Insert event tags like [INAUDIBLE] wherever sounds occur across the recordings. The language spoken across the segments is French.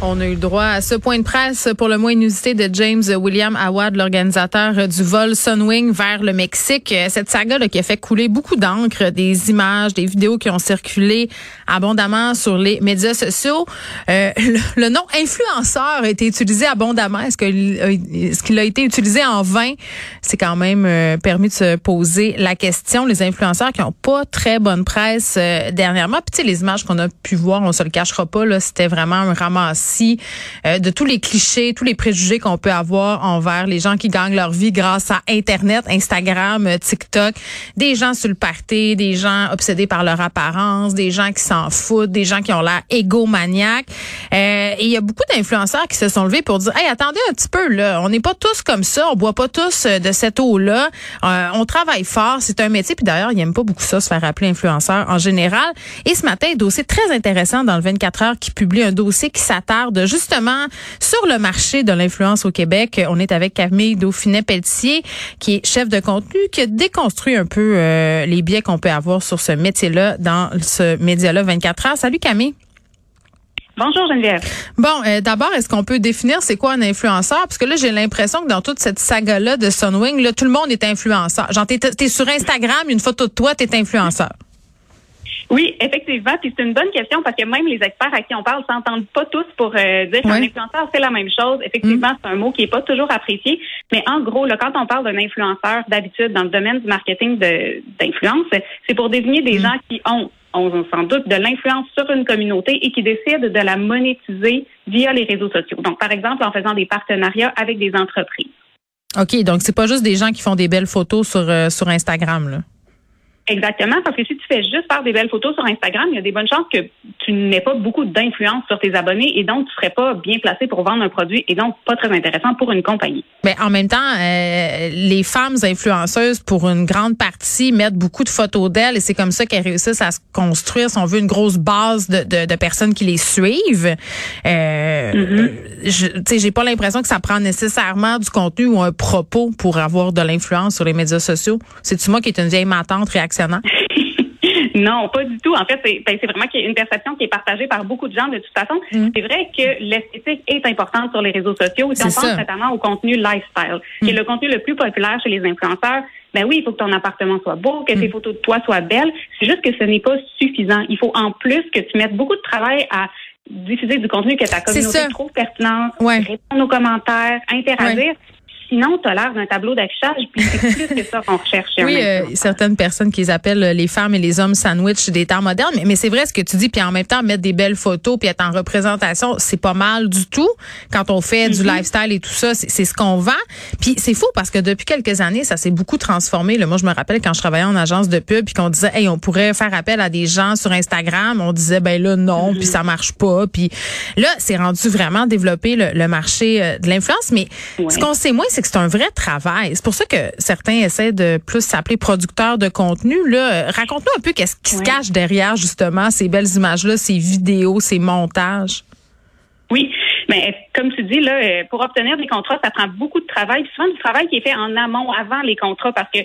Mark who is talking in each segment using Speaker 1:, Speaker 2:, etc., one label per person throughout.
Speaker 1: On a eu droit à ce point de presse pour le mois inusité de James William Awad, l'organisateur du vol Sunwing vers le Mexique. Cette saga là, qui a fait couler beaucoup d'encre, des images, des vidéos qui ont circulé abondamment sur les médias sociaux. Euh, le, nom influenceur a été utilisé abondamment. Est-ce qu'il a été utilisé en vain? C'est quand même euh, permis de se poser la question. Les influenceurs qui n'ont pas très bonne presse euh, dernièrement. Puis les images qu'on a pu voir, on se le cachera pas, c'était vraiment un ramassis euh, de tous les clichés, tous les préjugés qu'on peut avoir envers les gens qui gagnent leur vie grâce à Internet, Instagram, euh, TikTok, des gens sur le party, des gens obsédés par leur apparence, des gens qui s'en foutent, des gens qui ont l'air égomaniaques. Euh, et il y a beaucoup d'influenceurs qui se sont levés pour dire, hey, attendez un petit peu, là, on n'est pas tous comme ça, on boit pas tous de cette eau-là, on travaille fort, c'est un métier, puis d'ailleurs, ils n'aiment pas beaucoup ça, se faire appeler influenceur en général. Et ce matin, dossier très intéressant dans le 24 heures qui publie un dossier qui s'attarde justement sur le marché de l'influence au Québec. On est avec Camille Dauphinet-Pelletier, qui est chef de contenu, qui a déconstruit un peu euh, les biais qu'on peut avoir sur ce métier-là dans ce média-là 24 heures. Salut Camille.
Speaker 2: Bonjour Geneviève.
Speaker 1: Bon, euh, d'abord, est-ce qu'on peut définir c'est quoi un influenceur? Parce que là, j'ai l'impression que dans toute cette saga-là de Sunwing, là, tout le monde est influenceur. Genre, t'es, es sur Instagram, une photo de toi, t'es influenceur.
Speaker 2: Oui, effectivement. Puis c'est une bonne question parce que même les experts à qui on parle s'entendent pas tous pour euh, dire qu'un influenceur, c'est la même chose. Effectivement, mm. c'est un mot qui est pas toujours apprécié. Mais en gros, là, quand on parle d'un influenceur, d'habitude, dans le domaine du marketing d'influence, c'est pour désigner des mm. gens qui ont ont sans doute de l'influence sur une communauté et qui décident de la monétiser via les réseaux sociaux. Donc, par exemple, en faisant des partenariats avec des entreprises.
Speaker 1: OK, donc c'est pas juste des gens qui font des belles photos sur, euh, sur Instagram, là.
Speaker 2: Exactement, parce que si tu fais juste faire des belles photos sur Instagram, il y a des bonnes chances que tu n'aies pas beaucoup d'influence sur tes abonnés et donc tu serais pas bien placé pour vendre un produit et donc pas très intéressant pour une compagnie.
Speaker 1: Mais en même temps, euh, les femmes influenceuses, pour une grande partie, mettent beaucoup de photos d'elles et c'est comme ça qu'elles réussissent à se construire, si on veut, une grosse base de, de, de personnes qui les suivent. Euh, je, j'ai pas l'impression que ça prend nécessairement du contenu ou un propos pour avoir de l'influence sur les médias sociaux. C'est-tu moi qui est une vieille matante [LAUGHS]
Speaker 2: non, pas du tout. En fait, c'est ben, vraiment une perception qui est partagée par beaucoup de gens de toute façon. Mm. C'est vrai que l'esthétique est importante sur les réseaux sociaux. Si on pense notamment au contenu lifestyle, qui est mm. le contenu le plus populaire chez les influenceurs, ben oui, il faut que ton appartement soit beau, que tes mm. photos de toi soient belles. C'est juste que ce n'est pas suffisant. Il faut en plus que tu mettes beaucoup de travail à diffuser du contenu que ta communauté trouve pertinent, répondre aux commentaires, interagir sinon, tu as l'air d'un tableau d'affichage, puis c'est plus que ça qu'on recherche.
Speaker 1: Oui, euh, certaines personnes qui appellent euh, les femmes et les hommes sandwich des temps modernes, mais, mais c'est vrai ce que tu dis, puis en même temps, mettre des belles photos, puis être en représentation, c'est pas mal du tout. Quand on fait du mm-hmm. lifestyle et tout ça, c'est ce qu'on vend. Puis c'est fou parce que depuis quelques années, ça s'est beaucoup transformé. Là, moi, je me rappelle quand je travaillais en agence de pub, puis qu'on disait, hey, on pourrait faire appel à des gens sur Instagram, on disait, ben là, non, puis mm-hmm. ça marche pas. Puis là, c'est rendu vraiment développer le, marché euh, de l'influence. Mais ce qu'on sait moins, c'est que c'est un vrai travail. C'est pour ça que certains essaient de plus s'appeler producteurs de contenu. Là, raconte-nous un peu qu'est-ce qui se cache derrière justement ces belles images-là, ces vidéos, ces montages.
Speaker 2: Oui, mais comme tu dis, là, euh, pour obtenir des contrats, ça prend beaucoup de travail. souvent du travail qui est fait en amont, avant les contrats, parce que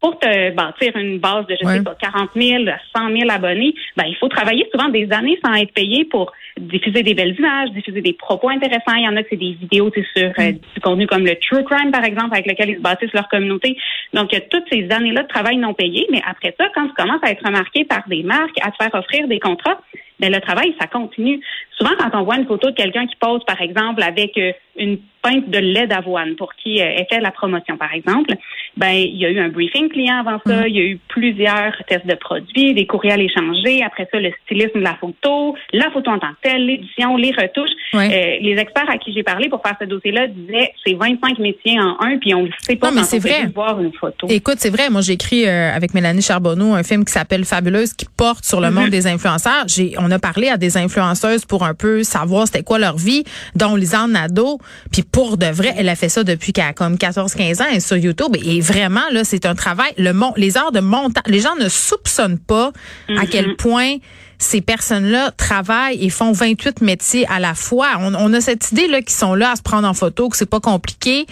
Speaker 2: pour te bâtir une base de, je sais pas, 40 000, 100 000 abonnés, ben, il faut travailler souvent des années sans être payé pour diffuser des belles images, diffuser des propos intéressants. Il y en a que c'est des vidéos sur euh, mm. du contenu comme le True Crime, par exemple, avec lequel ils se bâtissent leur communauté. Donc, il y a toutes ces années-là de travail non payé. Mais après ça, quand tu commences à être remarqué par des marques, à te faire offrir des contrats, ben, le travail, ça continue. Souvent, quand on voit une photo de quelqu'un qui pose, par exemple, avec euh, une pinte de lait d'avoine pour qui euh, était la promotion, par exemple, ben il y a eu un briefing client avant ça, mm. il y a eu plusieurs tests de produits, des courriels échangés, après ça le stylisme de la photo, la photo en tant que telle, l'édition, les retouches. Euh, les experts à qui j'ai parlé pour faire ce dossier-là disaient c'est 25 métiers en un, puis on ne sait pas non, mais vrai. voir une photo.
Speaker 1: Écoute, c'est vrai, moi j'ai écrit euh, avec Mélanie Charbonneau un film qui s'appelle Fabuleuse qui porte sur le mm-hmm. monde des influenceurs. J'ai on a parlé à des influenceuses pour un peu savoir c'était quoi leur vie, dont Lisanne Nadeau, puis pour de vrai, elle a fait ça depuis qu'elle a comme 14-15 ans sur YouTube. Et vraiment, là, c'est un travail. Le les heures de montage, les gens ne soupçonnent pas à quel mm-hmm. point ces personnes-là travaillent et font 28 métiers à la fois. On, a cette idée là qu'ils sont là à se prendre en photo, que c'est pas compliqué,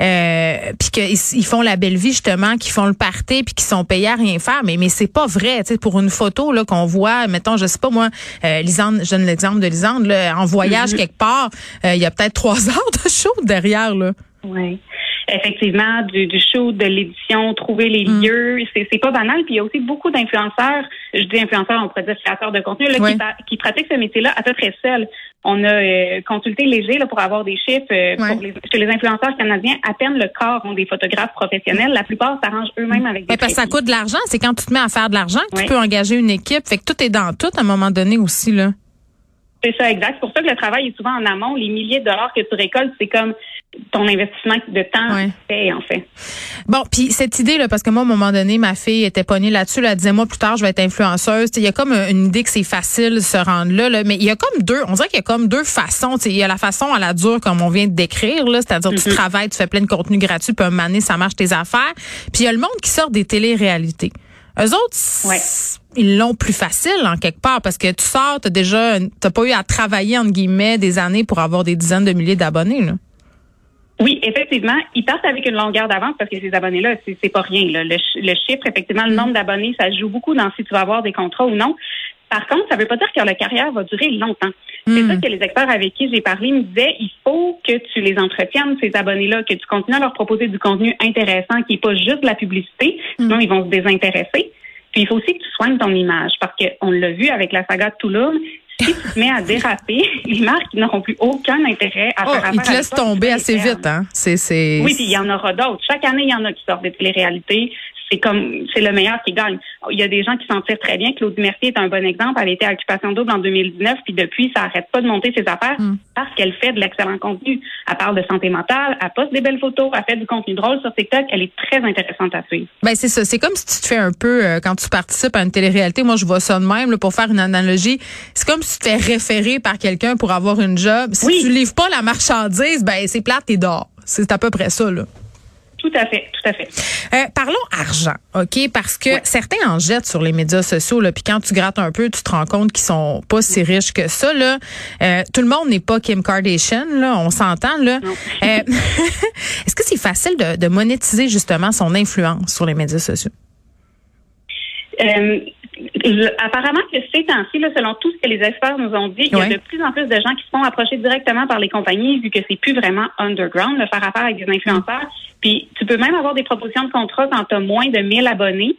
Speaker 1: euh, puis qu'ils ils font la belle vie justement, qu'ils font le party, puis qu'ils sont payés à rien faire. Mais mais c'est pas vrai. Tu sais, pour une photo là qu'on voit, mettons, je sais pas moi, euh, Lisande, je donne l'exemple de Lisande, là, en voyage mm-hmm. quelque part, euh, il y a peut-être trois [LAUGHS] heures de show derrière là.
Speaker 2: Oui effectivement du, du show, de l'édition, trouver les mm. lieux, c'est pas banal. Puis il y a aussi beaucoup d'influenceurs, je dis influenceurs, on pourrait dire créateurs de contenu, là, qui, qui, pratiquent ce métier-là à peu près seuls. On a euh, consulté Léger là, pour avoir des chiffres. Euh, pour les, chez les influenceurs canadiens, à peine le corps ont des photographes professionnels. La plupart s'arrangent eux-mêmes avec des
Speaker 1: parce que ça coûte de l'argent. C'est quand tu te mets à faire de l'argent que tu peux engager une équipe. Fait que tout est dans tout à un moment donné aussi. là.
Speaker 2: C'est ça, exact. C'est pour ça que le travail est souvent en amont. Les milliers de dollars que tu récoltes, c'est comme ton investissement de temps fait, en fait.
Speaker 1: Bon, puis cette idée-là, parce que moi, à un moment donné, ma fille était pognée là-dessus. Elle disait, moi, plus tard, je vais être influenceuse. Il y a comme une idée que c'est facile de se rendre là, mais il y a comme deux, on dirait qu'il y a comme deux façons. Il y a la façon à la dure, comme on vient de décrire, là, c'est-à-dire tu mm-hmm. travailles, tu fais plein de contenu gratuit, puis un moment ça marche tes affaires. Puis il y a le monde qui sort des téléréalités. Eux autres, ils l'ont plus facile en quelque part parce que tu sors, t'as déjà, t'as pas eu à travailler entre guillemets des années pour avoir des dizaines de milliers d'abonnés. Là.
Speaker 2: Oui, effectivement, ils partent avec une longueur d'avance parce que ces abonnés-là, c'est pas rien. Là. Le, chiffre, effectivement, le nombre d'abonnés, ça joue beaucoup dans si tu vas avoir des contrats ou non. Par contre, ça ne veut pas dire que la carrière va durer longtemps. C'est ça hmm. que les experts avec qui j'ai parlé me disaient, il faut que tu les entretiennes, ces abonnés-là, que tu continues à leur proposer du contenu intéressant qui n'est pas juste de la publicité, hmm. sinon ils vont se désintéresser. Puis il faut aussi que tu soignes ton image parce qu'on l'a vu avec la saga de Toulouse, si tu te mets à déraper, [LAUGHS] les marques n'auront plus aucun intérêt à
Speaker 1: oh, faire Ils te laissent tomber assez vite, hein?
Speaker 2: C'est, Oui, puis il y en aura d'autres. Chaque année, il y en a qui sortent des télé-réalités c'est comme c'est le meilleur qui gagne. Il y a des gens qui s'en tirent très bien. Claude Mercier est un bon exemple. Elle était à Occupation Double en 2019, puis depuis, ça arrête pas de monter ses affaires hmm. parce qu'elle fait de l'excellent contenu. Elle parle de santé mentale, elle poste des belles photos, elle fait du contenu drôle sur TikTok. Elle est très intéressante à suivre.
Speaker 1: Ben c'est ça. C'est comme si tu te fais un peu euh, quand tu participes à une télé-réalité. Moi, je vois ça de même pour faire une analogie. C'est comme si tu te fais référer par quelqu'un pour avoir une job. Si tu livres pas la marchandise, ben c'est plate, t'es dehors. C'est à peu près ça là.
Speaker 2: Tout à fait, tout à fait.
Speaker 1: Euh, parlons argent, OK? Parce que certains en jettent sur les médias sociaux, là, puis quand tu grattes un peu, tu te rends compte qu'ils sont pas si riches que ça, là. Euh, tout le monde n'est pas Kim Kardashian, là, on s'entend, là. Euh, [LAUGHS] est-ce que c'est facile de, de, monétiser justement son influence sur les médias sociaux?
Speaker 2: Apparemment que ces temps-ci, selon tout ce que les experts nous ont dit, il y a de plus en plus de gens qui se font approcher directement par les compagnies, vu que c'est plus vraiment underground de faire affaire avec des influenceurs. Puis tu peux même avoir des propositions de contrat quand tu as moins de 1000 abonnés.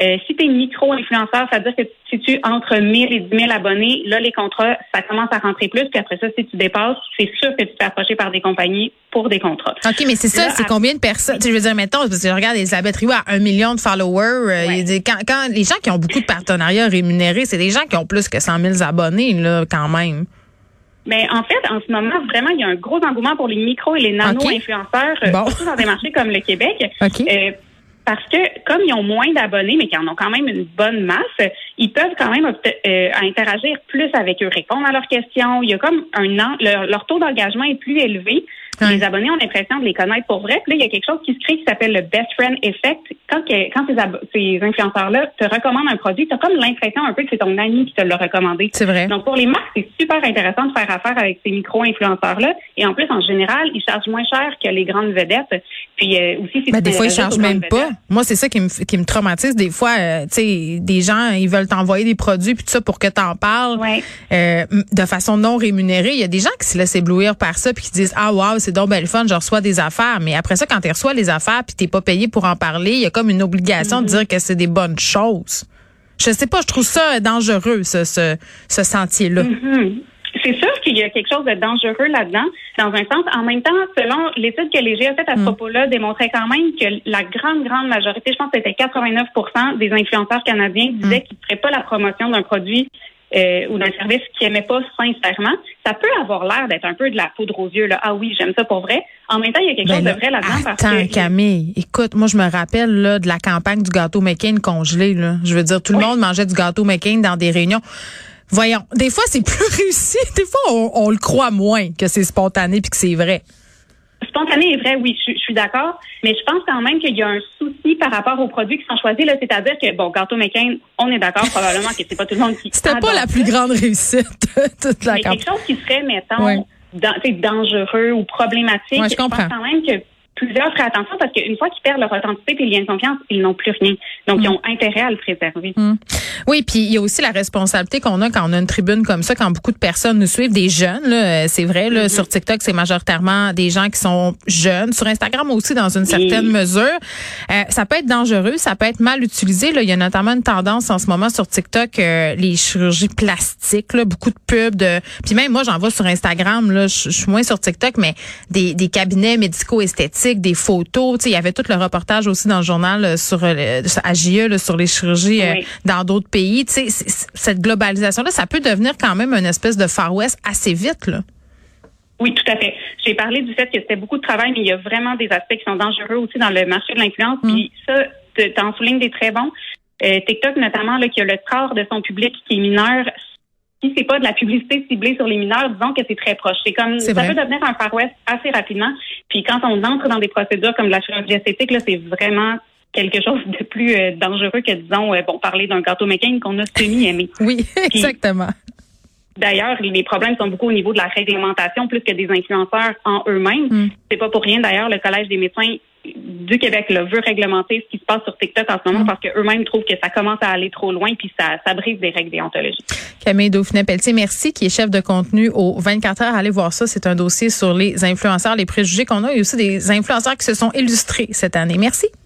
Speaker 2: Euh, si tu es micro-influenceur, ça veut dire que si tu entre 1000 et 10 000 abonnés, là, les contrats, ça commence à rentrer plus. Puis après ça, si tu dépasses, c'est sûr que tu te fais approcher par des compagnies pour des contrats.
Speaker 1: OK, mais c'est ça, c'est combien de personnes? Je veux dire, mettons, parce que je regarde Elisabeth Rioux à un million de followers. Euh, quand, quand, les gens qui ont beaucoup de partenariats rémunérés, c'est des gens qui ont plus que 100 000 abonnés, là, quand même.
Speaker 2: Mais en fait, en ce moment, vraiment, il y a un gros engouement pour les micros et les nano-influenceurs, euh, surtout dans des marchés comme le Québec. [LAUGHS] Euh, parce que comme ils ont moins d'abonnés, mais qu'ils en ont quand même une bonne masse, ils peuvent quand même euh, interagir plus avec eux, répondre à leurs questions. Il y a comme un an, leur taux d'engagement est plus élevé. Les abonnés ont l'impression de les connaître pour vrai. Puis là, il y a quelque chose qui se crée qui s'appelle le best friend effect. Quand, quand ces, ces influenceurs-là te recommandent un produit, tu as comme l'impression un peu que c'est ton ami qui te l'a recommandé.
Speaker 1: C'est vrai.
Speaker 2: Donc, pour les marques, c'est super intéressant de faire affaire avec ces micro-influenceurs-là. Et en plus, en général, ils chargent moins cher que les grandes vedettes. Puis euh, aussi,
Speaker 1: si des fois, ils chargent même pas. Moi, c'est ça qui me, qui me traumatise. Des fois, euh, tu sais, des gens, ils veulent t'envoyer des produits puis tout ça pour que tu en parles euh, de façon non rémunérée. Il y a des gens qui se laissent éblouir par ça puis qui disent ah wow, c'est donc belle fun, je reçois des affaires. Mais après ça, quand tu reçois les affaires puis t'es pas payé pour en parler, il y a comme une obligation de mm-hmm. dire que c'est des bonnes choses. Je sais pas, je trouve ça dangereux, ce, ce, ce sentier-là.
Speaker 2: Mm-hmm. C'est sûr qu'il y a quelque chose de dangereux là-dedans. Dans un sens, en même temps, selon l'étude que les a faite à ce mm. propos-là, démontrait quand même que la grande, grande majorité, je pense que c'était 89% des influenceurs canadiens disaient mm. qu'ils ne feraient pas la promotion d'un produit euh, ou d'un service qu'ils n'aimaient pas sincèrement, ça peut avoir l'air d'être un peu de la poudre aux yeux. Là. Ah oui, j'aime ça pour vrai. En même temps, il y a quelque chose de vrai là-dedans.
Speaker 1: Attends, Camille, écoute, moi je me rappelle là, de la campagne du gâteau McCain congelé. Là. Je veux dire, tout le monde mangeait du gâteau McCain dans des réunions. Voyons, des fois c'est [LAUGHS] plus réussi, des fois on, le croit moins que c'est spontané puis que c'est vrai.
Speaker 2: Spontané est vrai, oui, je, suis d'accord, mais je pense quand même qu'il y a un souci par rapport aux produits qui sont choisis. Là, c'est-à-dire que bon, gâteau McCain, on est d'accord probablement que c'est pas tout le monde qui.
Speaker 1: C'était pas la plus grande réussite [LAUGHS] toute la
Speaker 2: mais quelque chose qui serait, mettons, dangereux ou problématique.
Speaker 1: Ouais, je comprends.
Speaker 2: pense quand même que plusieurs feraient attention parce qu'une fois qu'ils perdent leur authenticité et le lien de confiance, ils n'ont plus rien. Donc, ils mm. ont intérêt à le préserver.
Speaker 1: Mm. Oui, puis il y a aussi la responsabilité qu'on a quand on a une tribune comme ça, quand beaucoup de personnes nous suivent, des jeunes, là, c'est vrai, là, mm-hmm. sur TikTok, c'est majoritairement des gens qui sont jeunes. Sur Instagram aussi, dans une certaine mesure. Euh, ça peut être dangereux, ça peut être mal utilisé. Là. Il y a notamment une tendance en ce moment sur TikTok, euh, les chirurgies plastiques, là, beaucoup de pubs. De... Puis même moi, j'en vois sur Instagram, là, je suis moins sur TikTok, mais des, des cabinets médicaux des photos. il y avait tout le reportage aussi dans le journal euh, sur euh, à e, sur les chirurgies euh, dans d'autres pays. cette globalisation-là, ça peut devenir quand même une espèce de Far West assez vite. Là.
Speaker 2: Oui, tout à fait. J'ai parlé du fait que c'était beaucoup de travail, mais il y a vraiment des aspects qui sont dangereux aussi dans le marché de l'influence. Mm. Puis ça, en soulignes des très bons. TikTok, notamment, là, qui a le quart de son public qui est mineur, si c'est pas de la publicité ciblée sur les mineurs, disons que c'est très proche. C'est comme ça peut devenir un Far West assez rapidement. Puis quand on entre dans des procédures comme la chirurgie esthétique, là, c'est vraiment quelque chose de plus euh, dangereux que disons euh, bon parler d'un gâteau mécanique qu'on a semi aimé. [LAUGHS]
Speaker 1: oui, exactement.
Speaker 2: D'ailleurs, les problèmes sont beaucoup au niveau de la réglementation plus que des influenceurs en eux-mêmes. Hmm. C'est pas pour rien d'ailleurs le collège des médecins du Québec là, veut réglementer ce qui se passe sur TikTok en ce moment mm. parce qu'eux-mêmes trouvent que ça commence à aller trop loin puis ça, ça brise des règles déontologiques.
Speaker 1: Camille Dauphinet-Pelletier, merci, qui est chef de contenu au 24 heures. Allez voir ça. C'est un dossier sur les influenceurs, les préjugés qu'on a et aussi des influenceurs qui se sont illustrés cette année. Merci.